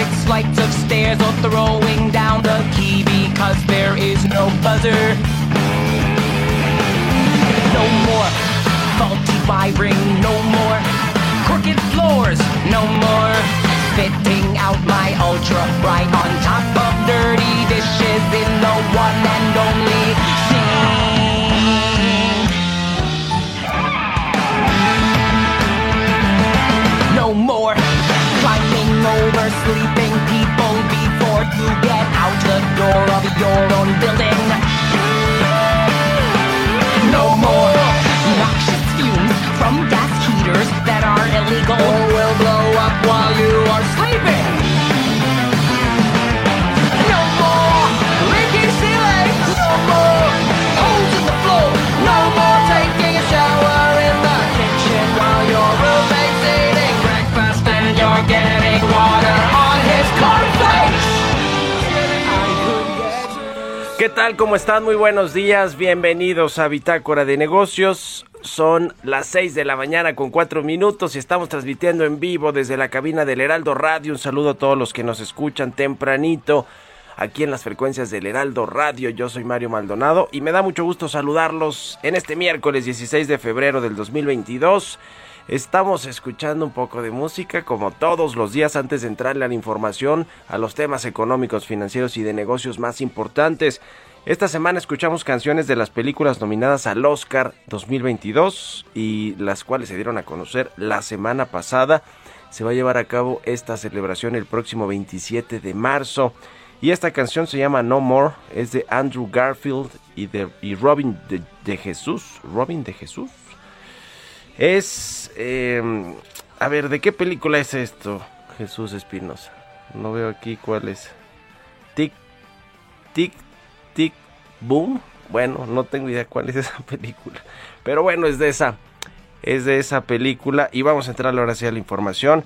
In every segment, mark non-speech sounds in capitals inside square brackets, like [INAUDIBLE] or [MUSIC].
Six flights of stairs or throwing down the key because there is no buzzer. No more faulty wiring, no more crooked floors, no more fitting out my ultra bright on top ¿Cómo están? Muy buenos días. Bienvenidos a Bitácora de Negocios. Son las 6 de la mañana con 4 minutos y estamos transmitiendo en vivo desde la cabina del Heraldo Radio. Un saludo a todos los que nos escuchan tempranito aquí en las frecuencias del Heraldo Radio. Yo soy Mario Maldonado y me da mucho gusto saludarlos en este miércoles 16 de febrero del 2022. Estamos escuchando un poco de música como todos los días antes de entrarle a la información, a los temas económicos, financieros y de negocios más importantes. Esta semana escuchamos canciones de las películas nominadas al Oscar 2022 y las cuales se dieron a conocer la semana pasada. Se va a llevar a cabo esta celebración el próximo 27 de marzo. Y esta canción se llama No More, es de Andrew Garfield y, de, y Robin de, Jesús. Robin de Jesús. Es... eh, a ver, ¿de qué película es esto? Jesús Espinosa. No veo aquí cuál es. Tic, tic, tic, boom. Bueno, no tengo idea cuál es esa [LAUGHS] película. Pero bueno, es de esa. Es de esa película. Y vamos a entrar ahora sí a la información.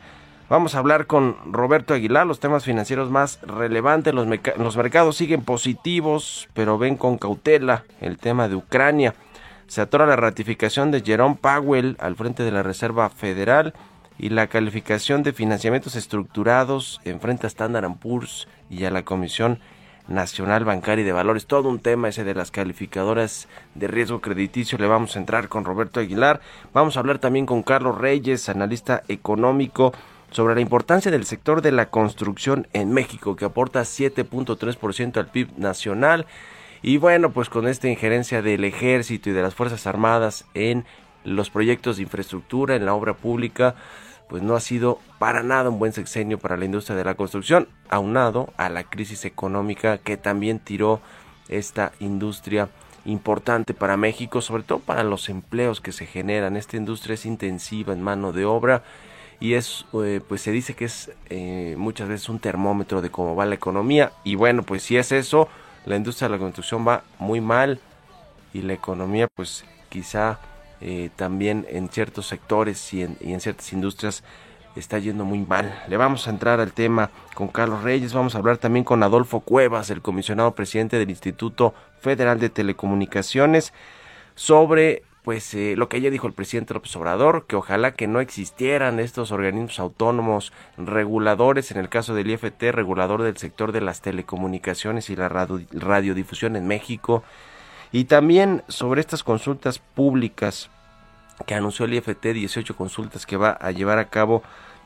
Vamos a hablar con Roberto Aguilar, los temas financieros más relevantes. Los, los mercados siguen positivos, pero ven con cautela el tema de Ucrania. Se atora la ratificación de Jerome Powell al frente de la Reserva Federal y la calificación de financiamientos estructurados enfrenta a Standard Poor's y a la Comisión Nacional Bancaria y de Valores. Todo un tema ese de las calificadoras de riesgo crediticio. Le vamos a entrar con Roberto Aguilar. Vamos a hablar también con Carlos Reyes, analista económico, sobre la importancia del sector de la construcción en México, que aporta 7.3% al PIB nacional. Y bueno, pues con esta injerencia del ejército y de las Fuerzas Armadas en los proyectos de infraestructura, en la obra pública, pues no ha sido para nada un buen sexenio para la industria de la construcción, aunado a la crisis económica que también tiró esta industria importante para México, sobre todo para los empleos que se generan. Esta industria es intensiva en mano de obra y es, eh, pues se dice que es eh, muchas veces un termómetro de cómo va la economía. Y bueno, pues si es eso, la industria de la construcción va muy mal y la economía, pues quizá eh, también en ciertos sectores y en, ciertas industrias está yendo muy mal. Le vamos a entrar al tema con Carlos Reyes, vamos a hablar también con Adolfo Cuevas, el comisionado presidente del Instituto Federal de Telecomunicaciones, sobre pues eh, lo que ya dijo el presidente López Obrador, que ojalá que no existieran estos organismos autónomos reguladores, en el caso del IFT, regulador del sector de las telecomunicaciones y la radiodifusión en México, y también sobre estas consultas públicas que anunció el IFT, 18 consultas que va a llevar a cabo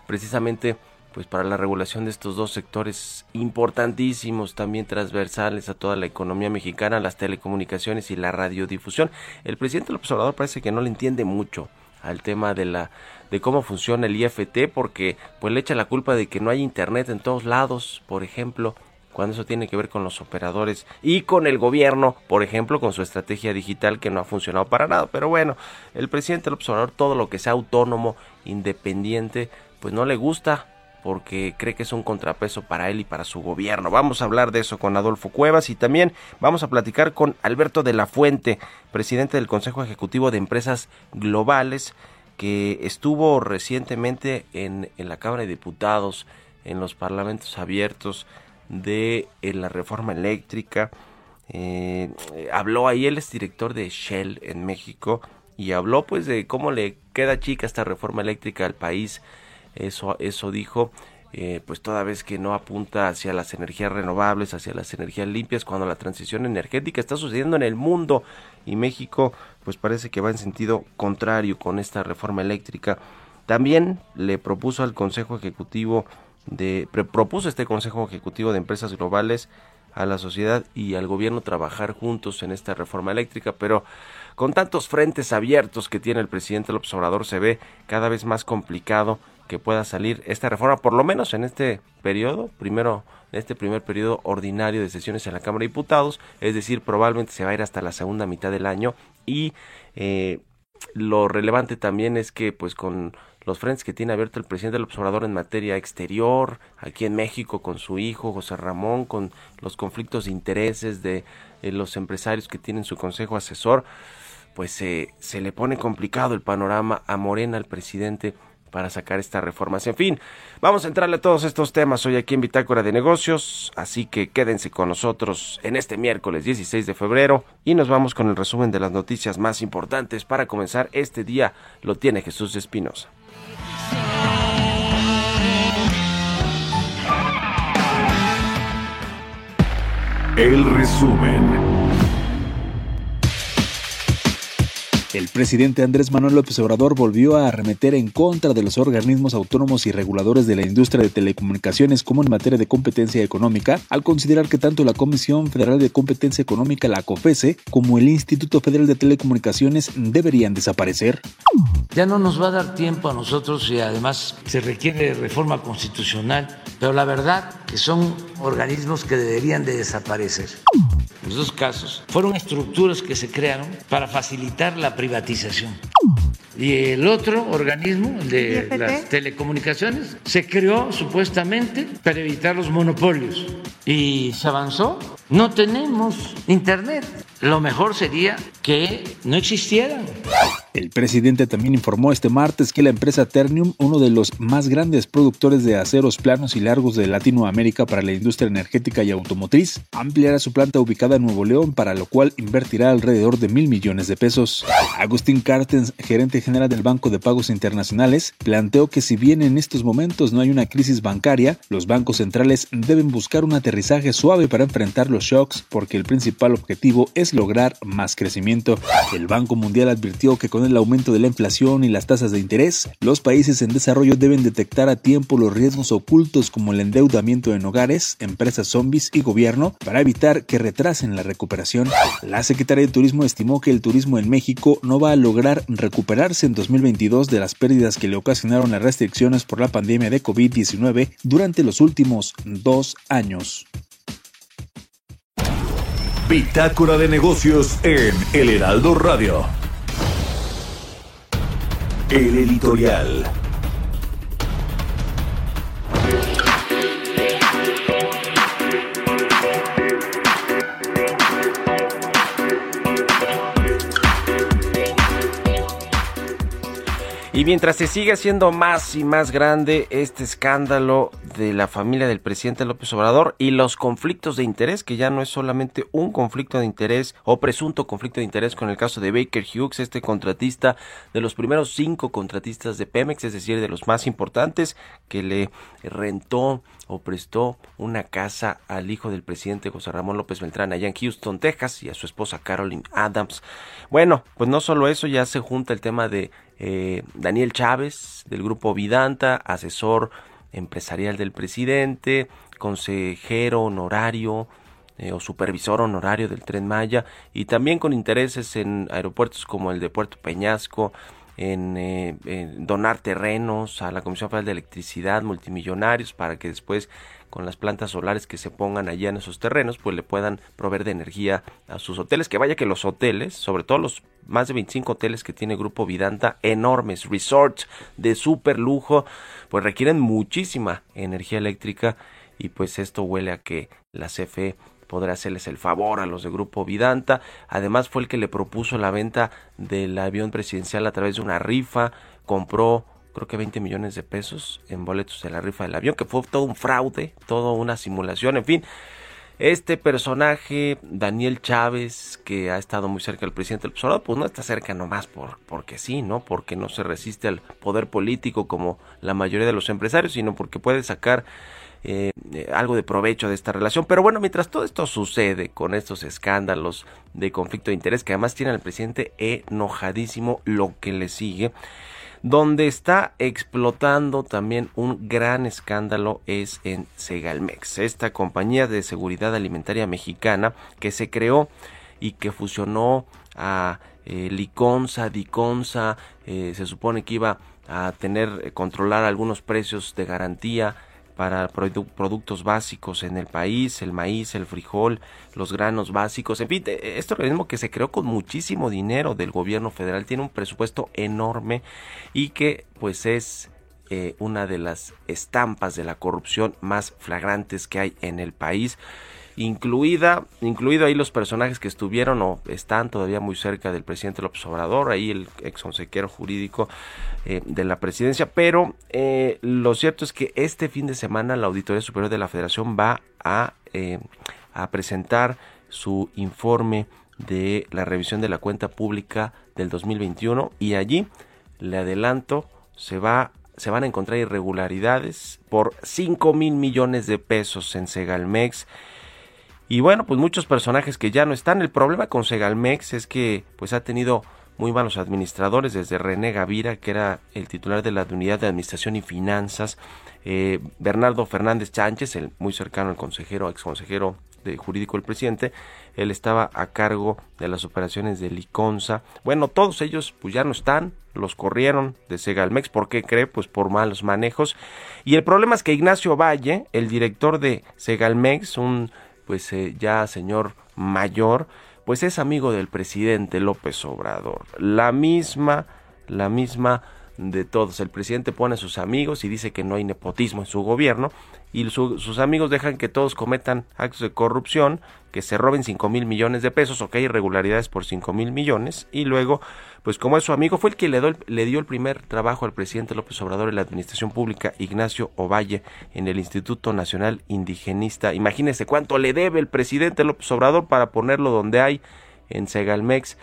precisamente pues para la regulación de estos dos sectores importantísimos, también transversales a toda la economía mexicana, las telecomunicaciones y la radiodifusión. El presidente López Obrador parece que no le entiende mucho al tema de la de cómo funciona el IFT porque pues le echa la culpa de que no hay internet en todos lados, por ejemplo, cuando eso tiene que ver con los operadores y con el gobierno, por ejemplo, con su estrategia digital que no ha funcionado para nada. Pero bueno, el presidente López Obrador todo lo que sea autónomo, independiente, pues no le gusta porque cree que es un contrapeso para él y para su gobierno. Vamos a hablar de eso con Adolfo Cuevas y también vamos a platicar con Alberto de la Fuente, presidente del Consejo Ejecutivo de Empresas Globales, que estuvo recientemente en, la Cámara de Diputados, en los parlamentos abiertos de la reforma eléctrica. Eh, habló ahí, él es director de Shell en México y habló pues de cómo le queda chica esta reforma eléctrica al país eso, eso dijo. Eh, pues toda vez que no apunta hacia las energías renovables, hacia las energías limpias, cuando la transición energética está sucediendo en el mundo y México pues parece que va en sentido contrario con esta reforma eléctrica. También le propuso al Consejo Ejecutivo de propuso este Consejo Ejecutivo de Empresas Globales a la sociedad y al gobierno trabajar juntos en esta reforma eléctrica, pero con tantos frentes abiertos que tiene el presidente López Obrador se ve cada vez más complicado que pueda salir esta reforma, por lo menos en este periodo, primero, en este primer periodo ordinario de sesiones en la Cámara de Diputados, es decir, probablemente se va a ir hasta la segunda mitad del año y eh, lo relevante también es que pues con los frentes que tiene abierto el presidente del observador en materia exterior, aquí en México con su hijo José Ramón, con los conflictos de intereses de eh, los empresarios que tienen su consejo asesor, pues se le pone complicado el panorama a Morena, al presidente para sacar esta reforma. En fin, vamos a entrarle a todos estos temas hoy aquí en Bitácora de Negocios, así que quédense con nosotros en este miércoles 16 de febrero y nos vamos con el resumen de las noticias más importantes para comenzar este día. Lo tiene Jesús Espinosa. El resumen. El presidente Andrés Manuel López Obrador volvió a arremeter en contra de los organismos autónomos y reguladores de la industria de telecomunicaciones como en materia de competencia económica, al considerar que tanto la Comisión Federal de Competencia Económica, la COFESE, como el Instituto Federal de Telecomunicaciones deberían desaparecer. Ya no nos va a dar tiempo a nosotros y además se requiere reforma constitucional, pero la verdad que son organismos que deberían de desaparecer. Los dos casos fueron estructuras que se crearon para facilitar la privatización. Y el otro organismo, el de las telecomunicaciones, se creó supuestamente para evitar los monopolios. Y se avanzó. No tenemos internet. Lo mejor sería que no existieran. El presidente también informó este martes que la empresa Ternium, uno de los más grandes productores de aceros planos y largos de Latinoamérica para la industria energética y automotriz, ampliará su planta ubicada en Nuevo León, para lo cual invertirá alrededor de mil millones de pesos. Agustín Cartens, gerente general del Banco de Pagos Internacionales, planteó que si bien en estos momentos no hay una crisis bancaria, los bancos centrales deben buscar un aterrizaje suave para enfrentar los shocks porque el principal objetivo es lograr más crecimiento. El Banco Mundial advirtió que con el aumento de la inflación y las tasas de interés, los países en desarrollo deben detectar a tiempo los riesgos ocultos como el endeudamiento en hogares, empresas zombies y gobierno para evitar que retrasen la recuperación. La Secretaría de Turismo estimó que el turismo en México no va a lograr recuperarse en 2022 de las pérdidas que le ocasionaron las restricciones por la pandemia de COVID-19 durante los últimos dos años. Bitácora de negocios en El Heraldo Radio. El editorial. Y mientras se sigue haciendo más y más grande este escándalo de la familia del presidente López Obrador y los conflictos de interés, que ya no es solamente un conflicto de interés o presunto conflicto de interés con el caso de Baker Hughes, este contratista de los primeros cinco contratistas de Pemex, es decir, de los más importantes, que le rentó o prestó una casa al hijo del presidente José Ramón López Beltrán allá en Houston, Texas, y a su esposa Carolyn Adams. Bueno, pues no solo eso, ya se junta el tema de eh, Daniel Chávez, del grupo Vidanta, asesor empresarial del presidente, consejero honorario eh, o supervisor honorario del tren Maya y también con intereses en aeropuertos como el de Puerto Peñasco, en, eh, donar terrenos a la Comisión Federal de Electricidad multimillonarios para que después con las plantas solares que se pongan allá en esos terrenos pues le puedan proveer de energía a sus hoteles. Que vaya que los hoteles sobre todo los más de 25 hoteles que tiene Grupo Vidanta enormes resorts de super lujo pues requieren muchísima energía eléctrica y pues esto huele a que la CFE podrá hacerles el favor a los de Grupo Vidanta. Además fue el que le propuso la venta del avión presidencial a través de una rifa, compró creo que 20 millones de pesos en boletos de la rifa del avión, que fue todo un fraude, toda una simulación, en fin. Este personaje, Daniel Chávez, que ha estado muy cerca del presidente del Obrador, pues no está cerca nomás por, porque sí, ¿no? Porque no se resiste al poder político como la mayoría de los empresarios, sino porque puede sacar eh, algo de provecho de esta relación. Pero bueno, mientras todo esto sucede con estos escándalos de conflicto de interés que además tiene al presidente enojadísimo, lo que le sigue, donde está explotando también un gran escándalo es en Segalmex, esta compañía de seguridad alimentaria mexicana que se creó y que fusionó a eh, Liconza, Diconza, eh, se supone que iba a tener, eh, controlar algunos precios de garantía para productos básicos en el país, el maíz, el frijol, los granos básicos, en fin, este organismo que se creó con muchísimo dinero del gobierno federal, tiene un presupuesto enorme y que pues es eh, una de las estampas de la corrupción más flagrantes que hay en el país incluida, incluido ahí los personajes que estuvieron o están todavía muy cerca del presidente López Obrador, ahí el ex consejero jurídico eh, de la presidencia, pero eh, lo cierto es que este fin de semana la Auditoría Superior de la Federación va a, eh, presentar su informe de la revisión de la cuenta pública del 2021 y allí le adelanto se va se van a encontrar irregularidades por 5 mil millones de pesos en Segalmex y bueno, pues muchos personajes que ya no están. El problema con Segalmex es que pues ha tenido muy malos administradores, desde René Gavira, que era el titular de la Unidad de Administración y Finanzas, eh, Bernardo Fernández Sánchez, el muy cercano al consejero, ex consejero de jurídico del presidente, él estaba a cargo de las operaciones de Liconza. Bueno, todos ellos pues ya no están, los corrieron de Segalmex, ¿por qué cree? Pues por malos manejos. Y el problema es que Ignacio Valle, el director de Segalmex, un pues eh, ya señor mayor, pues es amigo del presidente López Obrador. La misma, la misma de todos. El presidente pone a sus amigos y dice que no hay nepotismo en su gobierno y sus amigos dejan que todos cometan actos de corrupción, que se roben 5 mil millones de pesos o que hay irregularidades por 5 mil millones y luego, pues como es su amigo, fue el que le, dio el primer trabajo al presidente López Obrador en la administración pública, Ignacio Ovalle, en el Instituto Nacional Indigenista. Imagínese cuánto le debe el presidente López Obrador para ponerlo donde hay en Segalmex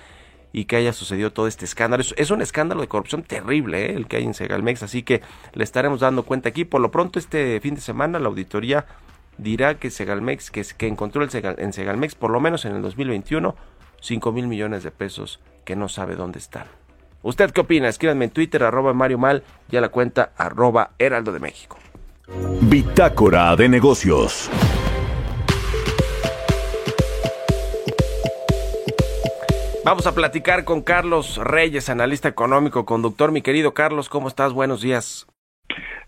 y que haya sucedido todo este escándalo. Es, un escándalo de corrupción terrible ¿eh? el que hay en Segalmex, así que le estaremos dando cuenta aquí. Por lo pronto, este fin de semana la auditoría dirá que Segalmex, que, que encontró el en Segalmex, por lo menos en el 2021, 5 mil millones de pesos que no sabe dónde están. ¿Usted qué opina? Escríbanme en Twitter, arroba Mario Mal, y a la cuenta arroba Heraldo de México. Bitácora de negocios. Vamos a platicar con Carlos Reyes, analista económico, conductor. Mi querido Carlos, ¿cómo estás? Buenos días.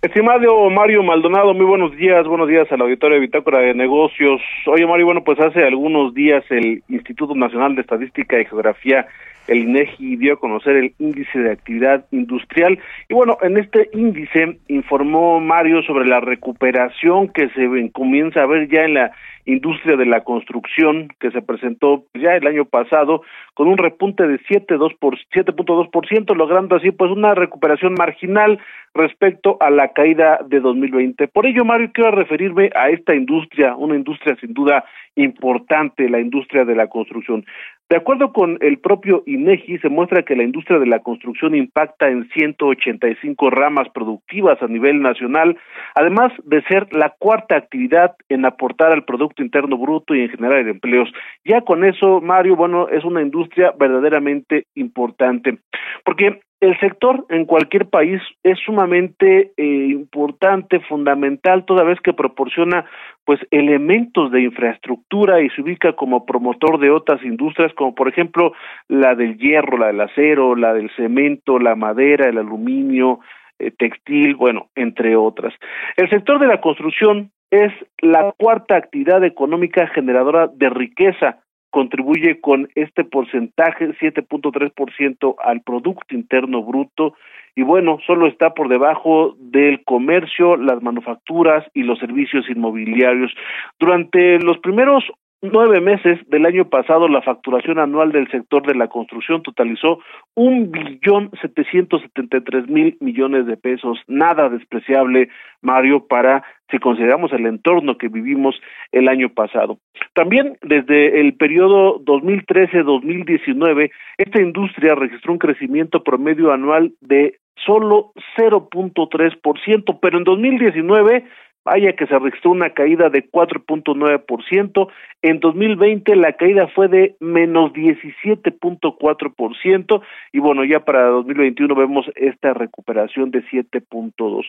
Estimado Mario Maldonado, muy buenos días, buenos días al auditorio de Bitácora de Negocios. Oye Mario, bueno, pues hace algunos días el Instituto Nacional de Estadística y Geografía, el INEGI, dio a conocer el índice de actividad industrial. Y bueno, en este índice informó Mario sobre la recuperación que se comienza a ver ya en la industria de la construcción que se presentó ya el año pasado con un repunte de 7.2 por 7.2%, logrando así pues una recuperación marginal respecto a la caída de 2020. Por ello, Mario, quiero referirme a esta industria, una industria sin duda importante, la industria de la construcción. De acuerdo con el propio INEGI, se muestra que la industria de la construcción impacta en 185 ramas productivas a nivel nacional, además de ser la cuarta actividad en aportar al Producto Interno Bruto y en generar empleos. Ya con eso, Mario, bueno, es una industria verdaderamente importante, porque el sector en cualquier país es sumamente eh, importante, fundamental, toda vez que proporciona pues elementos de infraestructura y se ubica como promotor de otras industrias como por ejemplo la del hierro, la del acero, la del cemento, la madera, el aluminio, eh, textil, bueno, entre otras. El sector de la construcción es la cuarta actividad económica generadora de riqueza contribuye con este porcentaje, 7.3% al Producto Interno Bruto, y bueno, solo está por debajo del comercio, las manufacturas y los servicios inmobiliarios. Durante los primeros nueve meses del año pasado la facturación anual del sector de la construcción totalizó un billón setecientos setenta y tres mil millones de pesos. Nada despreciable Mario para si consideramos el entorno que vivimos el año pasado. También desde el periodo 2013-2019 esta industria registró un crecimiento promedio anual de solo 0.3%, pero en 2019 Vaya que se registró una caída de 4.9%. En 2020 la caída fue de menos 17.4%. Y bueno, ya para 2021 vemos esta recuperación de 7.2%.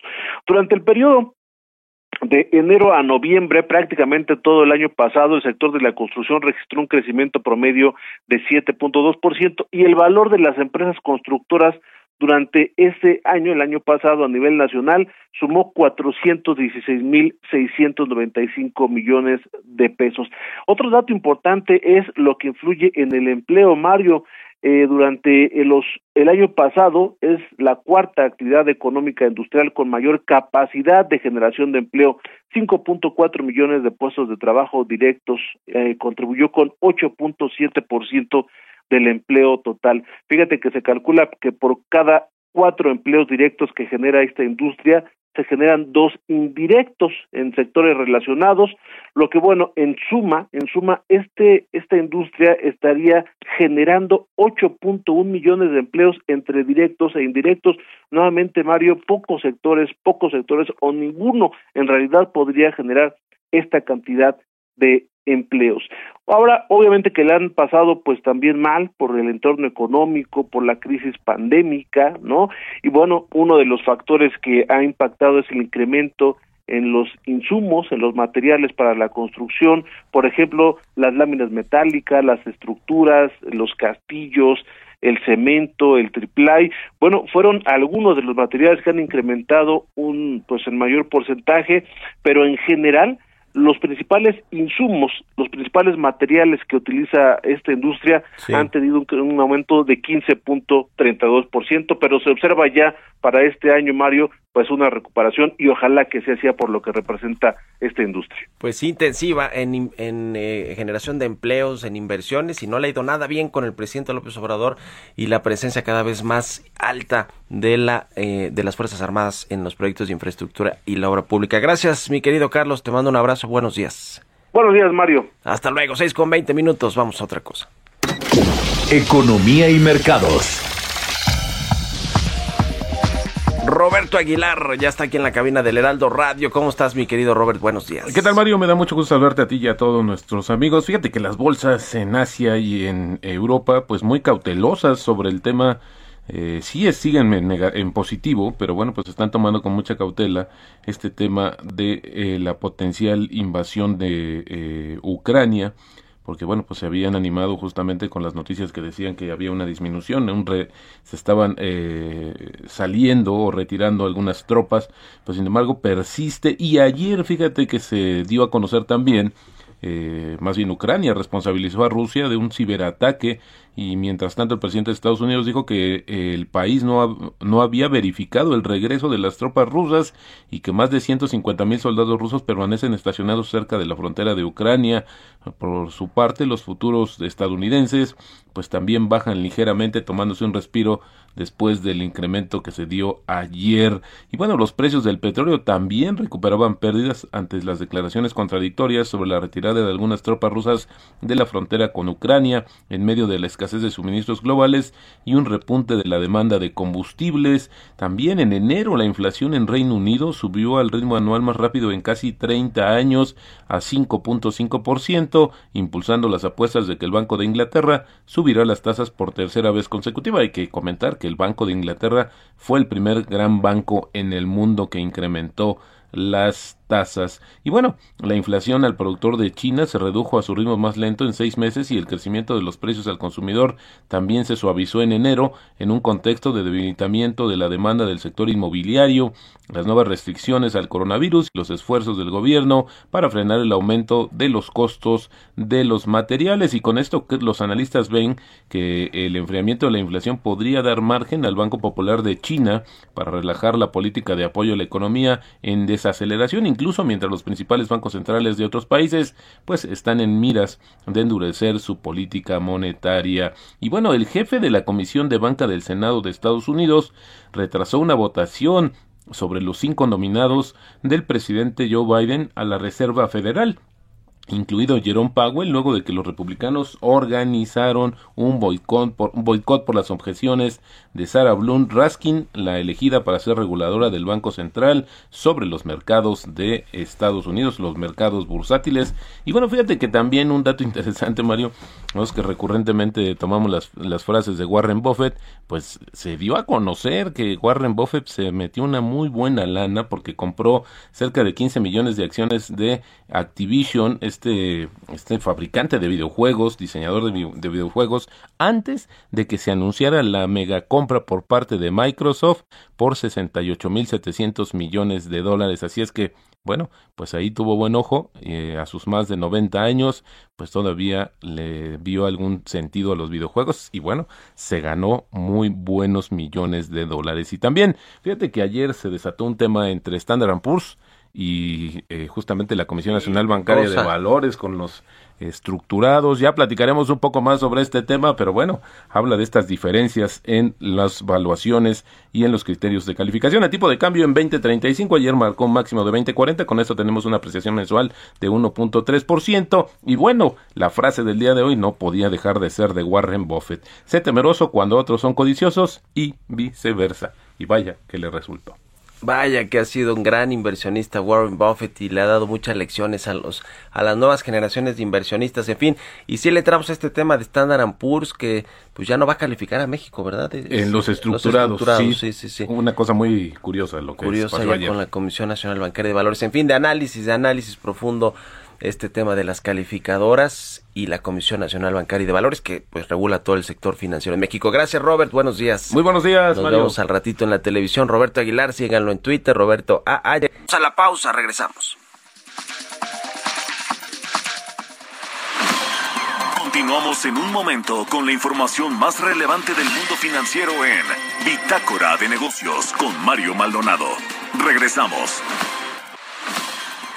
Durante el periodo de enero a noviembre, prácticamente todo el año pasado, el sector de la construcción registró un crecimiento promedio de 7.2% y el valor de las empresas constructoras durante este año, el año pasado a nivel nacional, sumó 416.695 millones de pesos. Otro dato importante es lo que influye en el empleo, Mario. Eh, durante los, el año pasado es la cuarta actividad económica industrial con mayor capacidad de generación de empleo, 5.4 millones de puestos de trabajo directos, eh, contribuyó con 8.7% del empleo total. Fíjate que se calcula que por cada cuatro empleos directos que genera esta industria, se generan dos indirectos en sectores relacionados, lo que bueno, en suma, en suma, este, esta industria estaría generando 8.1 millones de empleos entre directos e indirectos. Nuevamente, Mario, pocos sectores, pocos sectores o ninguno en realidad podría generar esta cantidad de empleos. Ahora, obviamente que le han pasado pues también mal por el entorno económico, por la crisis pandémica, ¿no? Y bueno, uno de los factores que ha impactado es el incremento en los insumos, en los materiales para la construcción, por ejemplo, las láminas metálicas, las estructuras, los castillos, el cemento, el triplay, bueno, fueron algunos de los materiales que han incrementado un pues en mayor porcentaje, pero en general los principales insumos, los principales materiales que utiliza esta industria han tenido un, aumento de 15.32%, pero se observa ya para este año, Mario, pues una recuperación y ojalá que se hacía por lo que representa esta industria. Pues intensiva en, en eh, generación de empleos, en inversiones y no le ha ido nada bien con el presidente López Obrador y la presencia cada vez más alta de la eh, de las Fuerzas Armadas en los proyectos de infraestructura y la obra pública. Gracias, mi querido Carlos, te mando un abrazo, buenos días. Buenos días, Mario. Hasta luego, 6 con 20 minutos, vamos a otra cosa. Economía y mercados. Roberto Aguilar ya está aquí en la cabina del Heraldo Radio. ¿Cómo estás, mi querido Robert? Buenos días. ¿Qué tal, Mario? Me da mucho gusto saludarte a ti y a todos nuestros amigos. Fíjate que las bolsas en Asia y en Europa, pues muy cautelosas sobre el tema. Eh, sí siguen en, positivo, pero bueno, pues están tomando con mucha cautela este tema de eh, la potencial invasión de eh, Ucrania porque bueno, pues se habían animado justamente con las noticias que decían que había una disminución, un se estaban eh, saliendo o retirando algunas tropas, pues sin embargo persiste. Y ayer fíjate que se dio a conocer también eh, más bien Ucrania responsabilizó a Rusia de un ciberataque y mientras tanto el presidente de Estados Unidos dijo que el país no, no había verificado el regreso de las tropas rusas y que más de 150 mil soldados rusos permanecen estacionados cerca de la frontera de Ucrania. Por su parte, los futuros estadounidenses pues también bajan ligeramente tomándose un respiro después del incremento que se dio ayer. Y bueno, los precios del petróleo también recuperaban pérdidas ante las declaraciones contradictorias sobre la retirada de algunas tropas rusas de la frontera con Ucrania en medio de la escasez de suministros globales y un repunte de la demanda de combustibles. También en enero la inflación en Reino Unido subió al ritmo anual más rápido en casi 30 años a 5.5%, impulsando las apuestas de que el Banco de Inglaterra subirá las tasas por tercera vez consecutiva. Hay que comentar que el Banco de Inglaterra fue el primer gran banco en el mundo que incrementó las tasas. Y bueno, la inflación al productor de China se redujo a su ritmo más lento en seis meses y el crecimiento de los precios al consumidor también se suavizó en enero en un contexto de debilitamiento de la demanda del sector inmobiliario, las nuevas restricciones al coronavirus y los esfuerzos del gobierno para frenar el aumento de los costos de los materiales. Y con esto los analistas ven que el enfriamiento de la inflación podría dar margen al Banco Popular de China para relajar la política de apoyo a la economía en desaceleración incluso mientras los principales bancos centrales de otros países pues están en miras de endurecer su política monetaria. Y bueno, el jefe de la Comisión de Banca del Senado de Estados Unidos retrasó una votación sobre los cinco nominados del presidente Joe Biden a la Reserva Federal incluido Jerome Powell, luego de que los republicanos organizaron un boicot por, un boicot por las objeciones de Sarah Bloom Raskin, la elegida para ser reguladora del Banco Central sobre los mercados de Estados Unidos, los mercados bursátiles. Y bueno, fíjate que también un dato [LAUGHS] interesante, Mario, es que recurrentemente tomamos las, las frases de Warren Buffett, pues se dio a conocer que Warren Buffett se metió una muy buena lana porque compró cerca de 15 millones de acciones de Activision, este, este fabricante de videojuegos, diseñador de, de, videojuegos, antes de que se anunciara la mega compra por parte de Microsoft por 68.700 millones de dólares. Así es que, bueno, pues ahí tuvo buen ojo, eh, a sus más de 90 años, pues todavía le vio algún sentido a los videojuegos y bueno, se ganó muy buenos millones de dólares. Y también, fíjate que ayer se desató un tema entre Standard Poor's, y eh, justamente la Comisión Nacional Bancaria de Valores con los estructurados. Ya platicaremos un poco más sobre este tema, pero bueno, habla de estas diferencias en las valuaciones y en los criterios de calificación. El tipo de cambio en 2035 ayer marcó un máximo de 2040, con esto tenemos una apreciación mensual de 1.3% y bueno, la frase del día de hoy no podía dejar de ser de Warren Buffett. Sé temeroso cuando otros son codiciosos y viceversa. Y vaya que le resultó. Vaya que ha sido un gran inversionista Warren Buffett y le ha dado muchas lecciones a los a las nuevas generaciones de inversionistas, en fin. Y si le traemos este tema de Standard Poor's que pues ya no va a calificar a México, ¿verdad? Es, en los estructurados, los estructurados sí, sí, sí, sí. Una cosa muy curiosa lo que Curiosa pasó ya ayer. con la Comisión Nacional Bancaria de Valores, en fin, de análisis, de análisis profundo este tema de las calificadoras y la Comisión Nacional Bancaria de Valores que pues regula todo el sector financiero en México. Gracias Robert, buenos días. Muy buenos días, Nos Mario. vemos al ratito en la televisión. Roberto Aguilar, síganlo en Twitter, Roberto A. Vamos a la pausa, regresamos. Continuamos en un momento con la información más relevante del mundo financiero en Bitácora de Negocios con Mario Maldonado. Regresamos.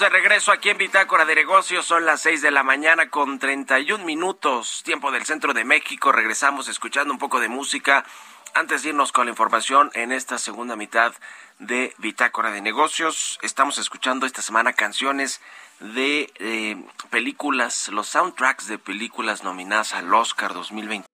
De regreso aquí en Bitácora de Negocios. Son las 6 de la mañana con 31 minutos, tiempo del centro de México. Regresamos escuchando un poco de música Antes de irnos con la información en esta segunda mitad de Bitácora de Negocios, estamos escuchando esta semana canciones de eh, películas, los soundtracks de películas nominadas al Oscar 2020.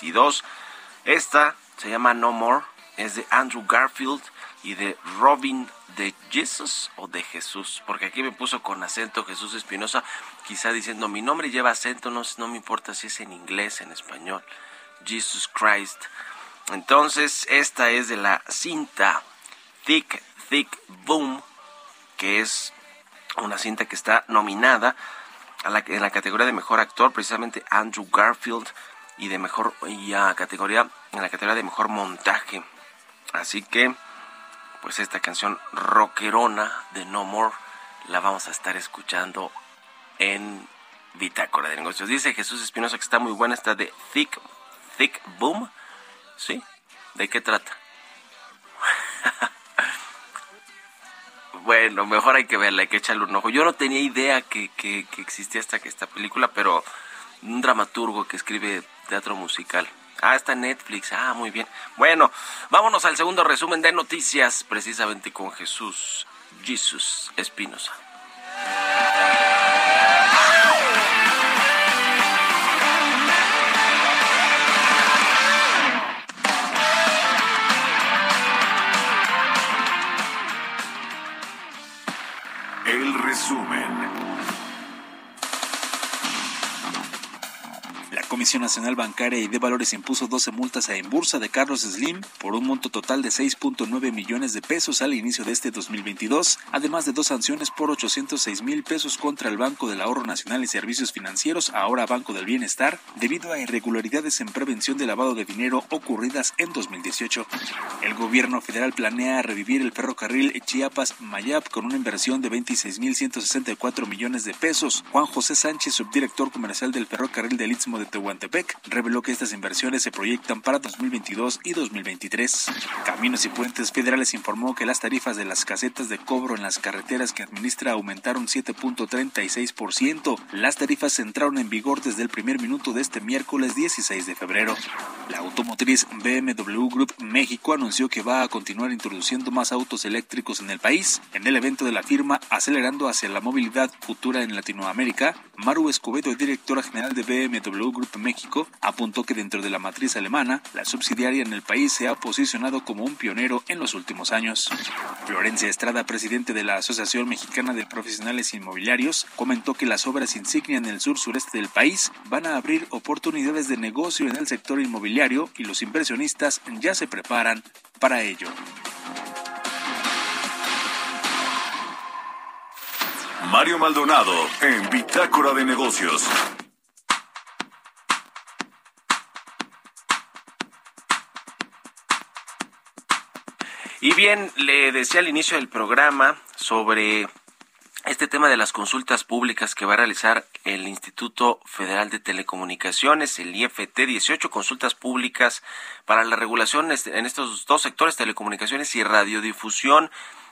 22. Esta se llama No More, es de Andrew Garfield y de Robin de Jesus o de Jesús, porque aquí me puso con acento Jesús Espinosa, quizá diciendo mi nombre lleva acento, no, no me importa si es en inglés, en español, Jesus Christ. Entonces, esta es de la cinta Thick, Thick Boom, que es una cinta que está nominada en la categoría de mejor actor, precisamente Andrew Garfield, y de mejor y categoría en la categoría de mejor montaje. Así que pues esta canción rockerona de No More la vamos a estar escuchando en Bitácora de Negocios. Dice Jesús Espinosa que está muy buena esta de Thick Thick Boom. ¿Sí? ¿De qué trata? [LAUGHS] bueno, mejor hay que verla, hay que echarle un ojo. Yo no tenía idea que, que, que existía esta, esta película, pero un dramaturgo que escribe teatro musical. Ah, está Netflix. Ah, muy bien. Bueno, vámonos al segundo resumen de noticias, precisamente con Jesús, Jesús Espinosa. Nacional Bancaria y de Valores impuso 12 multas a Embursa de Carlos Slim por un monto total de 6.9 millones de pesos al inicio de este 2022, además de dos sanciones por 806 mil pesos contra el Banco del Ahorro Nacional y Servicios Financieros, ahora Banco del Bienestar, debido a irregularidades en prevención de lavado de dinero ocurridas en 2018. El gobierno federal planea revivir el ferrocarril Chiapas-Mayap con una inversión de 26.164 millones de pesos. Juan José Sánchez, subdirector comercial del ferrocarril del Istmo de Tehuantepec, reveló que estas inversiones se proyectan para 2022 y 2023. Caminos y Puentes Federales informó que las tarifas de las casetas de cobro en las carreteras que administra aumentaron 7.36%. Las tarifas entraron en vigor desde el primer minuto de este miércoles 16 de febrero. La automotriz BMW Group México anunció que va a continuar introduciendo más autos eléctricos en el país. En el evento de la firma Acelerando hacia la movilidad futura en Latinoamérica, Maru Escobedo, directora general de BMW Group México, apuntó que dentro de la matriz alemana, la subsidiaria en el país se ha posicionado como un pionero en los últimos años. Florencia Estrada, presidente de la Asociación Mexicana de Profesionales Inmobiliarios, comentó que las obras insignia en el sur sureste del país van a abrir oportunidades de negocio en el sector inmobiliario y los inversionistas ya se preparan para ello. Mario Maldonado en Bitácora de Negocios. Y bien, le decía al inicio del programa sobre este tema de las consultas públicas que va a realizar el Instituto Federal de Telecomunicaciones, el IFT, 18 consultas públicas para la regulación en estos dos sectores, telecomunicaciones y radiodifusión.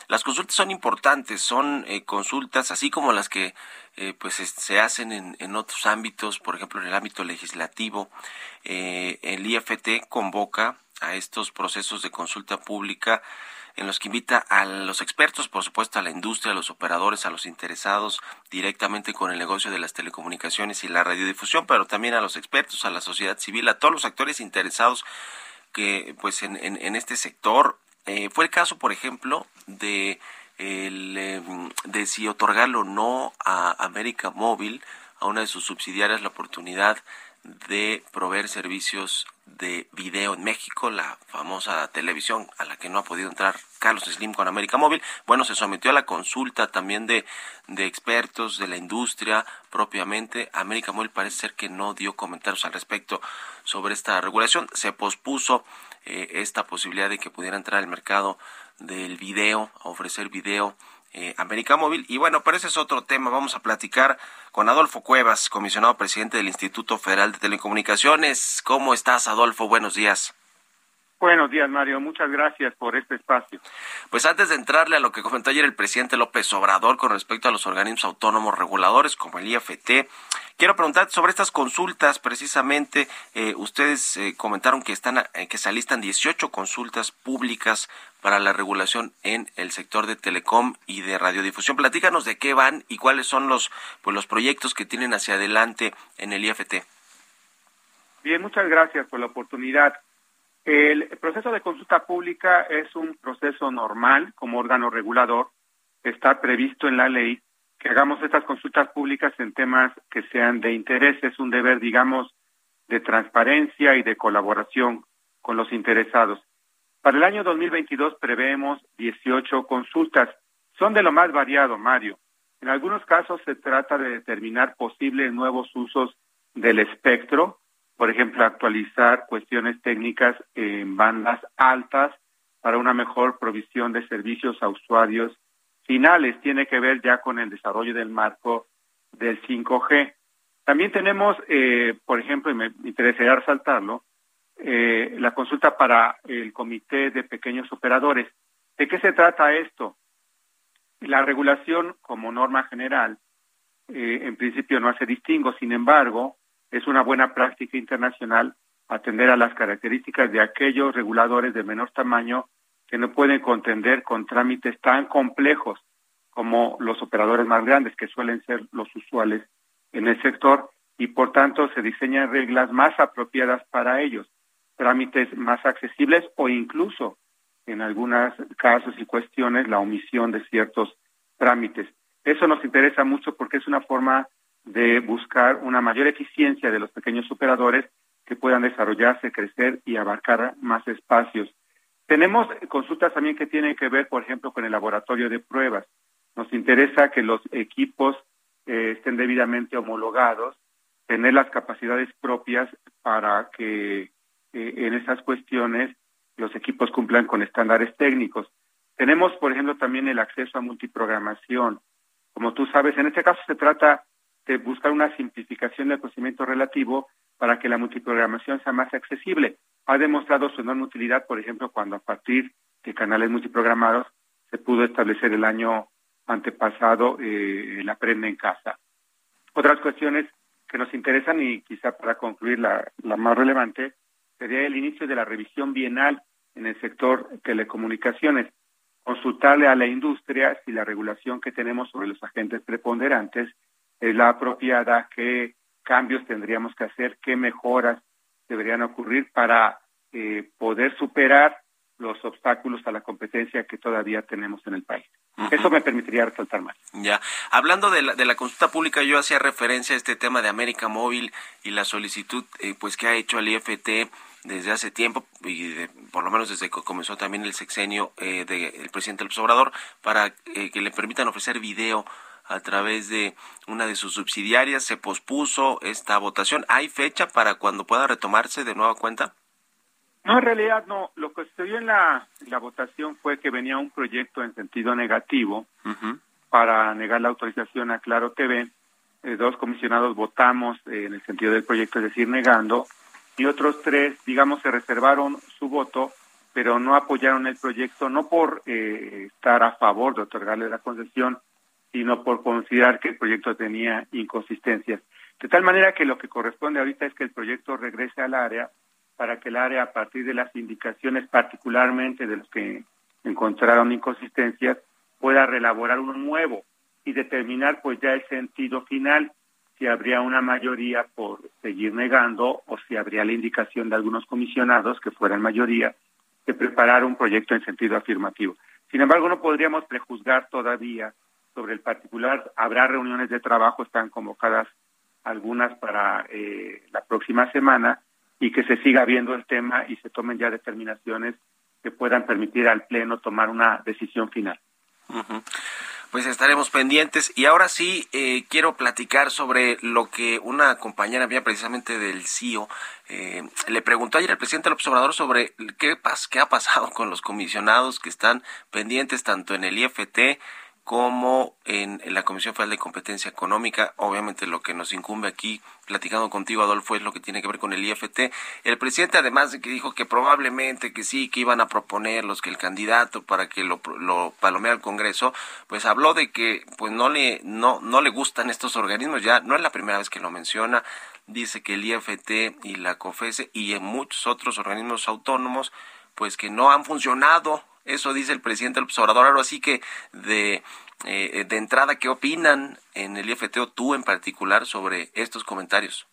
Las consultas son importantes, son eh, consultas así como las que eh, pues se hacen en, en, otros ámbitos, por ejemplo en el ámbito legislativo. Eh, el IFT convoca a estos procesos de consulta pública en los que invita a los expertos, por supuesto, a la industria, a los operadores, a los interesados directamente con el negocio de las telecomunicaciones y la radiodifusión, pero también a los expertos, a la sociedad civil, a todos los actores interesados que, pues, en, en, este sector. Eh, fue el caso, por ejemplo, de, el, eh, de si otorgarlo o no a América Móvil, a una de sus subsidiarias, la oportunidad de proveer servicios de video en México, la famosa televisión a la que no ha podido entrar Carlos Slim con América Móvil. Bueno, se sometió a la consulta también de, de expertos de la industria propiamente. América Móvil parece ser que no dio comentarios al respecto sobre esta regulación. Se pospuso eh, esta posibilidad de que pudiera entrar al mercado del video, a ofrecer video eh, América Móvil. Y bueno, pero ese es otro tema. Vamos a platicar con Adolfo Cuevas, comisionado presidente del Instituto Federal de Telecomunicaciones. ¿Cómo estás, Adolfo? Buenos días. Buenos días, Mario. Muchas gracias por este espacio. Pues antes de entrarle a lo que comentó ayer el presidente López Obrador con respecto a los organismos autónomos reguladores como el IFT, quiero preguntar sobre estas consultas. Precisamente, eh, ustedes eh, comentaron que están eh, que se alistan 18 consultas públicas para la regulación en el sector de telecom y de radiodifusión. Platícanos de qué van y cuáles son los pues los proyectos que tienen hacia adelante en el IFT. Bien, muchas gracias por la oportunidad. El proceso de consulta pública es un proceso normal como órgano regulador. Está previsto en la ley que hagamos estas consultas públicas en temas que sean de interés. Es un deber, digamos, de transparencia y de colaboración con los interesados. Para el año 2022 preveemos 18 consultas. Son de lo más variado, Mario. En algunos casos se trata de determinar posibles nuevos usos del espectro, por ejemplo, actualizar cuestiones técnicas en bandas altas para una mejor provisión de servicios a usuarios finales. Tiene que ver ya con el desarrollo del marco del 5G. También tenemos, eh, por ejemplo, y me interesaría resaltarlo, eh, la consulta para el Comité de Pequeños Operadores. ¿De qué se trata esto? La regulación, como norma general, eh, en principio no hace distingo, sin embargo, es una buena práctica internacional atender a las características de aquellos reguladores de menor tamaño que no pueden contender con trámites tan complejos como los operadores más grandes, que suelen ser los usuales en el sector, y por tanto se diseñan reglas más apropiadas para ellos, trámites más accesibles o incluso, en algunos casos y cuestiones, la omisión de ciertos trámites. Eso nos interesa mucho porque es una forma de buscar una mayor eficiencia de los pequeños operadores que puedan desarrollarse, crecer y abarcar más espacios. Tenemos consultas también que tienen que ver, por ejemplo, con el laboratorio de pruebas. Nos interesa que los equipos eh, estén debidamente homologados, tener las capacidades propias para que eh, en esas cuestiones los equipos cumplan con estándares técnicos. Tenemos, por ejemplo, también el acceso a multiprogramación. Como tú sabes, en este caso se trata de buscar una simplificación del procedimiento relativo para que la multiprogramación sea más accesible. Ha demostrado su enorme utilidad, por ejemplo, cuando a partir de canales multiprogramados se pudo establecer el año antepasado eh, la Aprende en Casa. Otras cuestiones que nos interesan y quizá para concluir la, la más relevante sería el inicio de la revisión bienal en el sector telecomunicaciones, consultarle a la industria si la regulación que tenemos sobre los agentes preponderantes es la apropiada, qué cambios tendríamos que hacer, qué mejoras deberían ocurrir para eh, poder superar los obstáculos a la competencia que todavía tenemos en el país. Eso me permitiría resaltar más. Ya, hablando de la, de la consulta pública, yo hacía referencia a este tema de América Móvil y la solicitud eh, pues que ha hecho el IFT desde hace tiempo y por lo menos desde que comenzó también el sexenio eh, del presidente López Obrador para que le permitan ofrecer video a través de una de sus subsidiarias. Se pospuso esta votación. ¿Hay fecha para cuando pueda retomarse de nueva cuenta? No, en realidad no. Lo que se en la, la votación fue que venía un proyecto en sentido negativo para negar la autorización a Claro TV. Eh, dos comisionados votamos eh, en el sentido del proyecto, es decir, negando, y otros tres, digamos, se reservaron su voto, pero no apoyaron el proyecto, no por eh, estar a favor de otorgarle la concesión, sino por considerar que el proyecto tenía inconsistencias. De tal manera que lo que corresponde ahorita es que el proyecto regrese al área para que el área, a partir de las indicaciones, particularmente de los que encontraron inconsistencias, pueda relaborar uno nuevo y determinar pues ya el sentido final, si habría una mayoría por seguir negando o si habría la indicación de algunos comisionados, que fueran mayoría, de preparar un proyecto en sentido afirmativo. Sin embargo, no podríamos prejuzgar todavía sobre el particular. Habrá reuniones de trabajo, están convocadas algunas para eh, la próxima semana y que se siga viendo el tema y se tomen ya determinaciones que puedan permitir al Pleno tomar una decisión final. Pues estaremos pendientes. Y ahora sí, eh, quiero platicar sobre lo que una compañera mía, precisamente del CIO, eh, le preguntó ayer al presidente López Obrador sobre qué, pas qué ha pasado con los comisionados que están pendientes tanto en el IFT como en, la Comisión Federal de Competencia Económica. Obviamente lo que nos incumbe aquí, platicando contigo, Adolfo, es lo que tiene que ver con el IFT. El presidente, además de que dijo que probablemente que sí, que iban a proponerlos, que el candidato para que lo, lo palomea al Congreso, pues habló de que pues no le, no, no le gustan estos organismos. Ya no es la primera vez que lo menciona. Dice que el IFT y la COFESE y en muchos otros organismos autónomos, pues que no han funcionado eso dice el presidente López Obrador. Ahora sí que de, eh, de entrada, ¿qué opinan en el IFT o tú en particular sobre estos comentarios?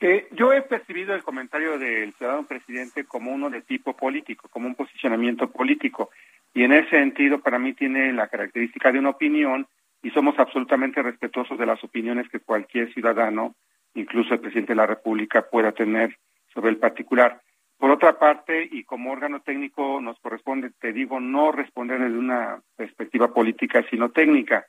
Eh, yo he percibido el comentario del ciudadano presidente como uno de tipo político, como un posicionamiento político. Y en ese sentido, para mí tiene la característica de una opinión y somos absolutamente respetuosos de las opiniones que cualquier ciudadano, incluso el presidente de la República, pueda tener sobre el particular. Por otra parte, y como órgano técnico nos corresponde, te digo, no responder desde una perspectiva política, sino técnica.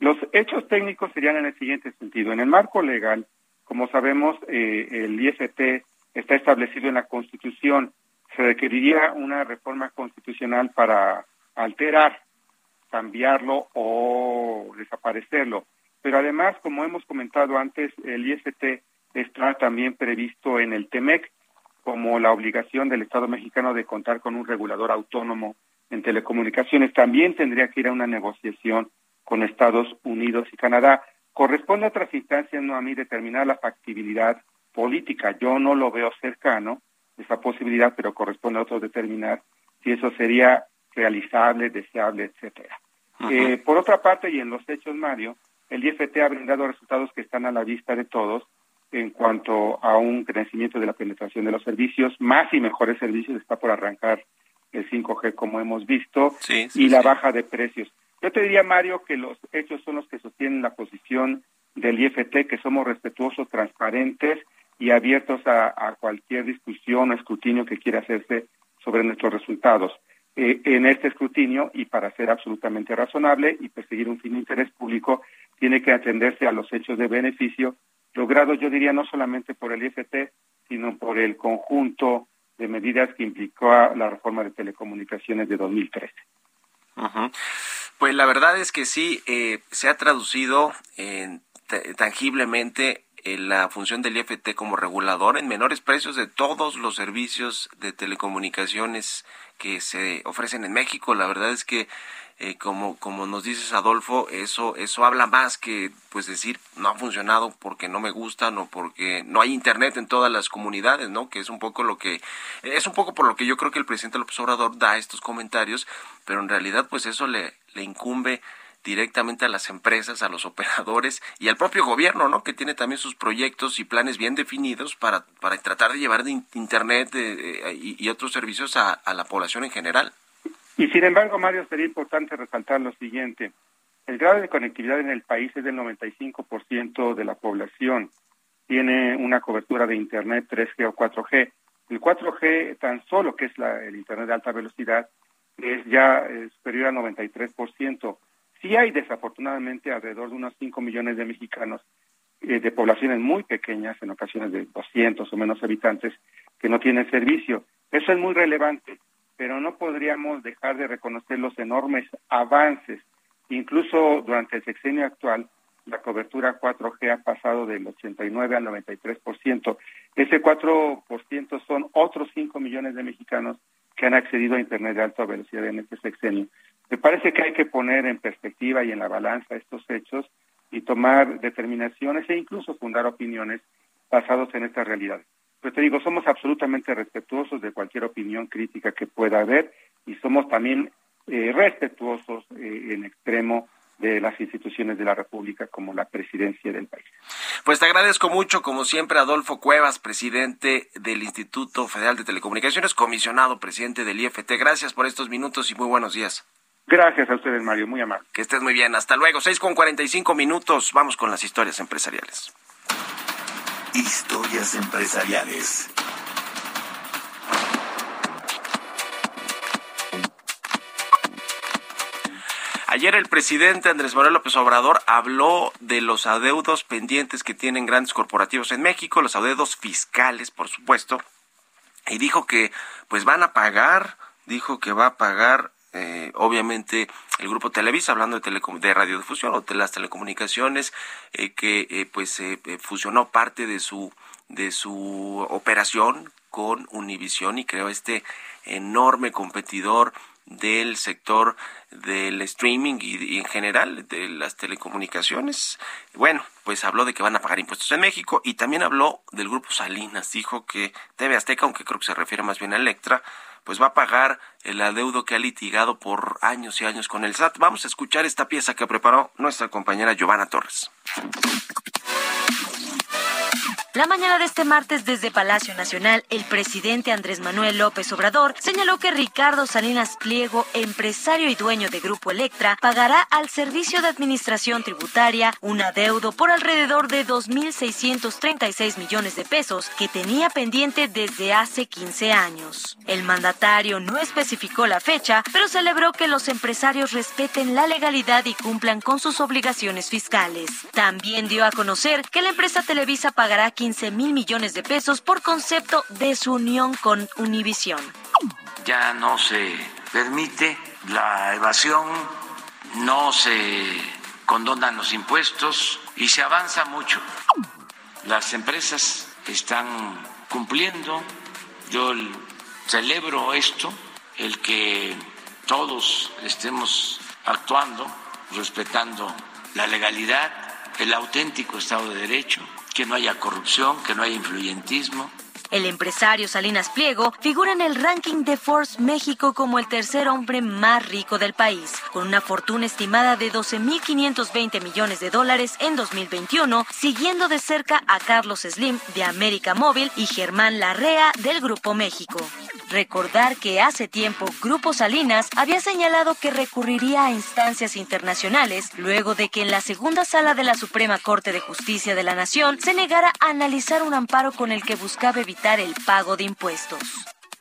Los hechos técnicos serían en el siguiente sentido. En el marco legal, como sabemos, eh, el IFT está establecido en la Constitución. Se requeriría una reforma constitucional para alterar, cambiarlo o desaparecerlo. Pero además, como hemos comentado antes, el IFT está también previsto en el TEMEC, como la obligación del Estado mexicano de contar con un regulador autónomo en telecomunicaciones, también tendría que ir a una negociación con Estados Unidos y Canadá. Corresponde a otras instancias, no a mí, determinar la factibilidad política. Yo no lo veo cercano, esa posibilidad, pero corresponde a otros determinar si eso sería realizable, deseable, etcétera. Eh, por otra parte, y en los hechos, Mario, el IFT ha brindado resultados que están a la vista de todos en cuanto a un crecimiento de la penetración de los servicios, más y mejores servicios, está por arrancar el 5G como hemos visto, Sí, sí, y la sí. baja de precios. Yo te diría, Mario, que los hechos son los que sostienen la posición del IFT, que somos respetuosos, transparentes y abiertos a, a cualquier discusión o escrutinio que quiera hacerse sobre nuestros resultados. Eh, en este escrutinio, y para ser absolutamente razonable y perseguir un fin de interés público, tiene que atenderse a los hechos de beneficio logrado, yo diría, no solamente por el IFT, sino por el conjunto de medidas que implicó la reforma de telecomunicaciones de 2013. Ujú. Pues la verdad es que sí, eh, se ha traducido en, tangiblemente en la función del IFT como regulador en menores precios de todos los servicios de telecomunicaciones que se ofrecen en México. La verdad es que eh, como como nos dices Adolfo, eso eso habla más que pues decir no ha funcionado porque no me gustan o porque no hay internet en todas las comunidades, ¿no? Que es un poco lo que es un poco por lo que yo creo que el presidente López Obrador da estos comentarios, pero en realidad pues eso le le incumbe directamente a las empresas, a los operadores y al propio gobierno, ¿no? Que tiene también sus proyectos y planes bien definidos para, para tratar de llevar de in- Internet eh, eh, y, otros servicios a la población en general. Y sin embargo, Mario, sería importante resaltar lo siguiente. El grado de conectividad en el país es del 95% de la población. Tiene una cobertura de Internet 3G o 4G. El 4G tan solo, que es la- el Internet de alta velocidad, es ya eh, superior al 93%. Sí hay desafortunadamente alrededor de unos 5 millones de mexicanos eh, de poblaciones muy pequeñas, en ocasiones de 200 o menos habitantes, que no tienen servicio. Eso es muy relevante, pero no podríamos dejar de reconocer los enormes avances. Incluso durante el sexenio actual, la cobertura 4G ha pasado del 89 al 93%. Ese 4% son otros 5 millones de mexicanos que han accedido a Internet de alta velocidad en este sexenio. Me parece que hay que poner en perspectiva y en la balanza estos hechos y tomar determinaciones e incluso fundar opiniones basados en estas realidades. Pero te digo, somos absolutamente respetuosos de cualquier opinión crítica que pueda haber y somos también eh, respetuosos eh, en extremo de las instituciones de la República como la presidencia del país. Pues te agradezco mucho, como siempre, Adolfo Cuevas, presidente del Instituto Federal de Telecomunicaciones, comisionado presidente del IFT. Gracias por estos minutos y muy buenos días. Gracias a ustedes, Mario, muy amable. Que estés muy bien. Hasta luego. 6 con 45 minutos. Vamos con las historias empresariales. Historias empresariales. Ayer el presidente Andrés Manuel López Obrador habló de los adeudos pendientes que tienen grandes corporativos en México, los adeudos fiscales, por supuesto, y dijo que pues van a pagar, dijo que va a pagar eh, obviamente el grupo Televisa, hablando de, de radiodifusión o de las telecomunicaciones, eh, que eh, pues fusionó parte de su de su operación con Univision y creó este enorme competidor del sector del streaming y, en general de las telecomunicaciones. Bueno, pues habló de que van a pagar impuestos en México y también habló del grupo Salinas. Dijo que TV Azteca, aunque creo que se refiere más bien a Electra, pues va a pagar el adeudo que ha litigado por años y años con el SAT. Vamos a escuchar esta pieza que preparó nuestra compañera Giovanna Torres. La mañana de este martes desde Palacio Nacional, el presidente Andrés Manuel López Obrador señaló que Ricardo Salinas Pliego, empresario y dueño de Grupo Electra, pagará al Servicio de Administración Tributaria un adeudo por alrededor de 2.636 millones de pesos que tenía pendiente desde hace 15 años. El mandatario no especificó la fecha, pero celebró que los empresarios respeten la legalidad y cumplan con sus obligaciones fiscales. También dio a conocer que la empresa Televisa pagará 15 15 mil millones de pesos por concepto de su unión con Univision. Ya no se permite la evasión, no se condonan los impuestos y se avanza mucho. Las empresas están cumpliendo. Yo celebro esto, el que todos estemos actuando respetando la legalidad, el auténtico Estado de Derecho que no haya corrupción, que no haya influyentismo. El empresario Salinas Pliego figura en el ranking de Forbes México como el tercer hombre más rico del país, con una fortuna estimada de 12.520 millones de dólares en 2021, siguiendo de cerca a Carlos Slim de América Móvil y Germán Larrea del Grupo México. Recordar que hace tiempo Grupo Salinas había señalado que recurriría a instancias internacionales luego de que en la segunda sala de la Suprema Corte de Justicia de la Nación se negara a analizar un amparo con el que buscaba evitar el pago de impuestos.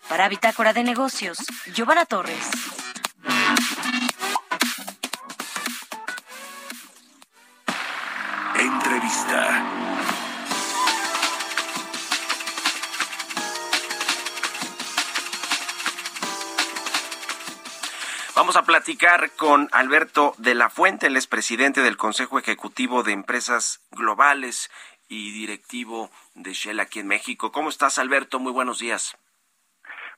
Para Bitácora de Negocios, Giovanna Torres. Entrevista. Vamos a platicar con Alberto de la Fuente, él es presidente del Consejo Ejecutivo de Empresas Globales y directivo de Shell aquí en México. ¿Cómo estás, Alberto? Muy buenos días.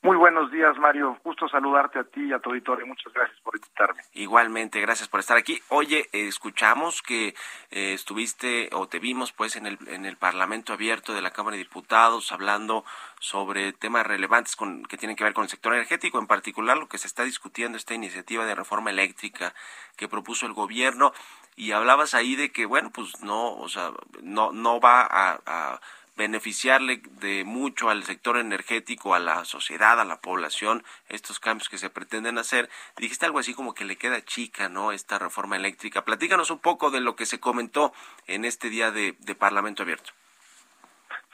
Muy buenos días, Mario. Gusto saludarte a ti y a tu auditorio. Muchas gracias por invitarme. Igualmente, gracias por estar aquí. Oye, escuchamos que eh, estuviste o te vimos pues en el, en el Parlamento Abierto de la Cámara de Diputados hablando sobre temas relevantes con, que tienen que ver con el sector energético, en particular lo que se está discutiendo, esta iniciativa de reforma eléctrica que propuso el gobierno. Y hablabas ahí de que, bueno, pues no, o sea, no, no va a beneficiarle de mucho al sector energético, a la sociedad, a la población, estos cambios que se pretenden hacer. Dijiste algo así como que le queda chica, ¿no? Esta reforma eléctrica. Platícanos un poco de lo que se comentó en este día de, Parlamento Abierto.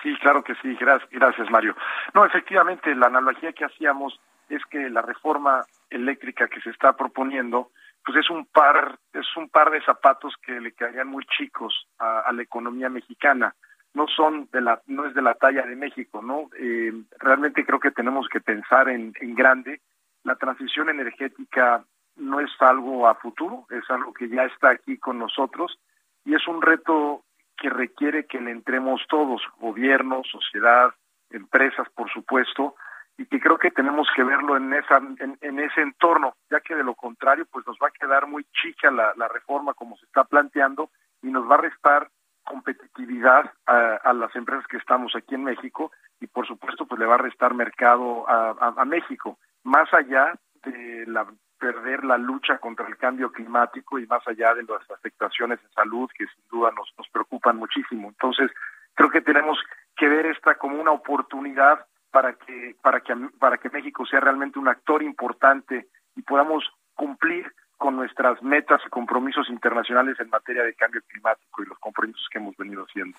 Sí, claro que sí. Gracias, Mario. No, efectivamente, la analogía que hacíamos es que la reforma eléctrica que se está proponiendo, pues es un par, es un par de zapatos que le quedarían muy chicos a la economía mexicana no son de la no es de la talla de México no eh, realmente creo que tenemos que pensar en, en grande. La transición energética no es algo a futuro es algo que ya está aquí con nosotros y es un reto que requiere que le entremos todos gobierno sociedad empresas por supuesto y que creo que tenemos que verlo en esa en, en ese entorno ya que de lo contrario pues nos va a quedar muy chica la, la reforma como se está planteando y nos va a restar competitividad a, las empresas que estamos aquí en México y por supuesto pues le va a restar mercado a, México. Más allá de la perder la lucha contra el cambio climático y más allá de las afectaciones en salud que sin duda nos, nos preocupan muchísimo. Entonces creo que tenemos que ver esta como una oportunidad para que para que para que México sea realmente un actor importante y podamos cumplir con nuestras metas y compromisos internacionales en materia de cambio climático y los compromisos que hemos venido haciendo.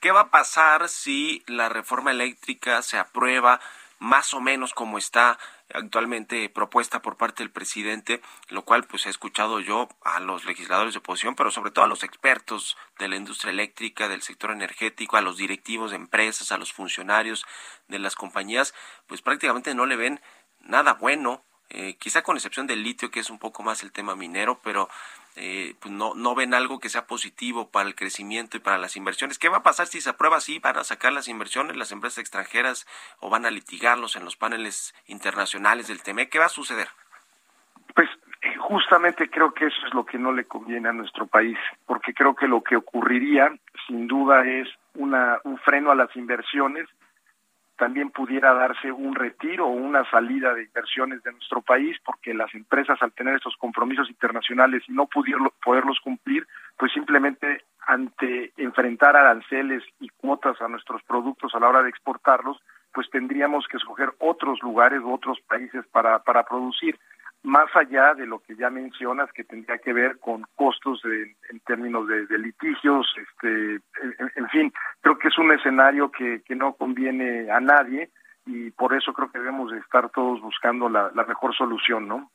¿Qué va a pasar si la reforma eléctrica se aprueba más o menos como está actualmente propuesta por parte del presidente, lo cual pues he escuchado yo a los legisladores de oposición, pero sobre todo a los expertos de la industria eléctrica, del sector energético, a los directivos de empresas, a los funcionarios de las compañías, pues prácticamente no le ven nada bueno, eh, quizá con excepción del litio, que es un poco más el tema minero, pero eh, pues no, no ven algo que sea positivo para el crecimiento y para las inversiones. ¿Qué va a pasar si se aprueba así? ¿Van a sacar las inversiones las empresas extranjeras o van a litigarlos en los paneles internacionales del TME? ¿Qué va a suceder? Pues justamente creo que eso es lo que no le conviene a nuestro país, porque creo que lo que ocurriría sin duda es una, un freno a las inversiones, también pudiera darse un retiro o una salida de inversiones de nuestro país, porque las empresas al tener estos compromisos internacionales y no pudirlo, poderlos cumplir, pues simplemente ante enfrentar aranceles y cuotas a nuestros productos a la hora de exportarlos, pues tendríamos que escoger otros lugares u otros países para, para producir más allá de lo que ya mencionas, que tendría que ver con costos de- en términos de, litigios, este, en, fin, creo que es un escenario que, que no conviene a nadie y por eso creo que debemos de estar todos buscando la mejor solución, ¿no?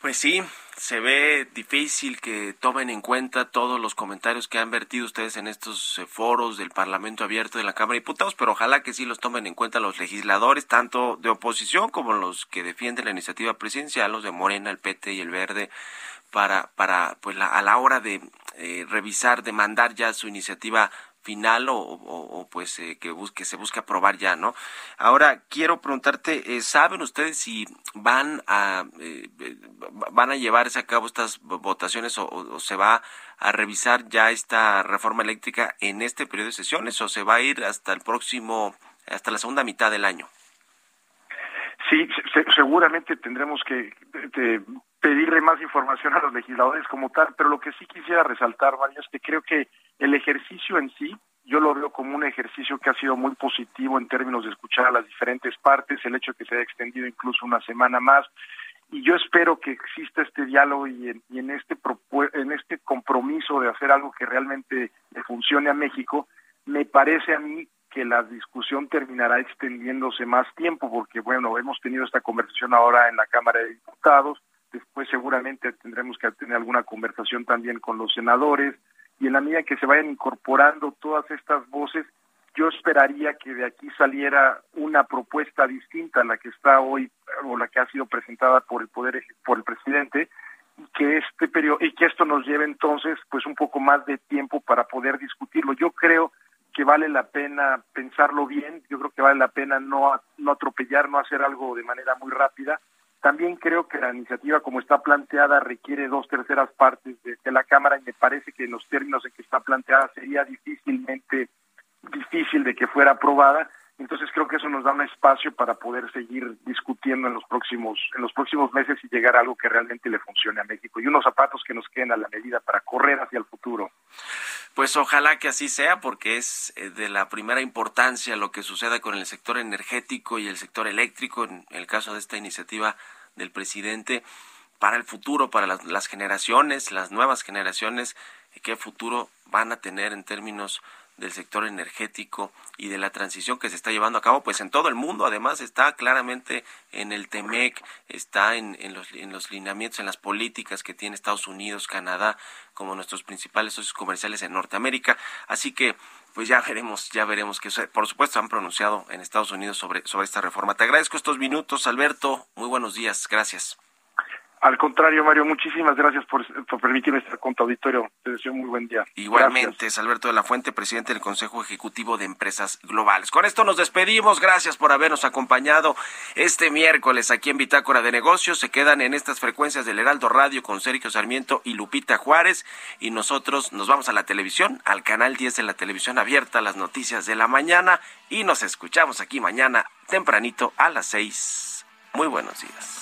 Pues sí, se ve difícil que tomen en cuenta todos los comentarios que han vertido ustedes en estos eh, foros del Parlamento Abierto de la Cámara de Diputados, pero ojalá que sí los tomen en cuenta los legisladores, tanto de oposición como los que defienden la iniciativa presidencial, los de Morena, el PT y el Verde, para, para pues la- a la hora de eh, revisar, de mandar ya su iniciativa final o, pues eh, que busque se busque aprobar ya, ¿no? Ahora quiero preguntarte, eh, ¿saben ustedes si van a eh, eh, van a llevarse a cabo estas vo- votaciones o, se va a revisar ya esta reforma eléctrica en este periodo de sesiones o se va a ir hasta el próximo hasta la segunda mitad del año? Sí, se- seguramente tendremos que de- pedirle más información a los legisladores como tal, pero lo que sí quisiera resaltar, Mario, es que creo que el ejercicio en sí, yo lo veo como un ejercicio que ha sido muy positivo en términos de escuchar a las diferentes partes, el hecho de que se haya extendido incluso una semana más, y yo espero que exista este diálogo y en, y en este en este compromiso de hacer algo que realmente le funcione a México, me parece a mí que la discusión terminará extendiéndose más tiempo, porque bueno, hemos tenido esta conversación ahora en la Cámara de Diputados, después seguramente tendremos que tener alguna conversación también con los senadores, y en la medida que se vayan incorporando todas estas voces, yo esperaría que de aquí saliera una propuesta distinta a la que está hoy o la que ha sido presentada por el poder por el presidente y que este periodo y que esto nos lleve entonces pues un poco más de tiempo para poder discutirlo. Yo creo que vale la pena pensarlo bien, yo creo que vale la pena no atropellar, no hacer algo de manera muy rápida. También creo que la iniciativa como está planteada requiere dos terceras partes de, la Cámara y me parece que en los términos en que está planteada sería difícilmente difícil de que fuera aprobada. Entonces creo que eso nos da un espacio para poder seguir discutiendo en los próximos en los próximos meses y llegar a algo que realmente le funcione a México y unos zapatos que nos queden a la medida para correr hacia el futuro. Pues ojalá que así sea, porque es eh, de la primera importancia lo que suceda con el sector energético y el sector eléctrico, en el caso de esta iniciativa del presidente, para el futuro, para las, generaciones, las nuevas generaciones, qué futuro van a tener en términos del sector energético y de la transición que se está llevando a cabo, pues en todo el mundo, además está claramente en el TEMEC, está en, en los, en los lineamientos, en las políticas que tiene Estados Unidos, Canadá, como nuestros principales socios comerciales en Norteamérica. Así que, pues ya veremos, ya veremos que, por supuesto, han pronunciado en Estados Unidos sobre, sobre esta reforma. Te agradezco estos minutos, Alberto. Muy buenos días. Gracias. Al contrario, Mario, muchísimas gracias por, por permitirme estar con tu auditorio. Te deseo un muy buen día. Igualmente, es Alberto de la Fuente, presidente del Consejo Ejecutivo de Empresas Globales. Con esto nos despedimos. Gracias por habernos acompañado este miércoles aquí en Bitácora de Negocios. Se quedan en estas frecuencias del Heraldo Radio con Sergio Sarmiento y Lupita Juárez. Y nosotros nos vamos a la televisión, al canal 10 de la televisión abierta, las noticias de la mañana. Y nos escuchamos aquí mañana tempranito a las 6. Muy buenos días.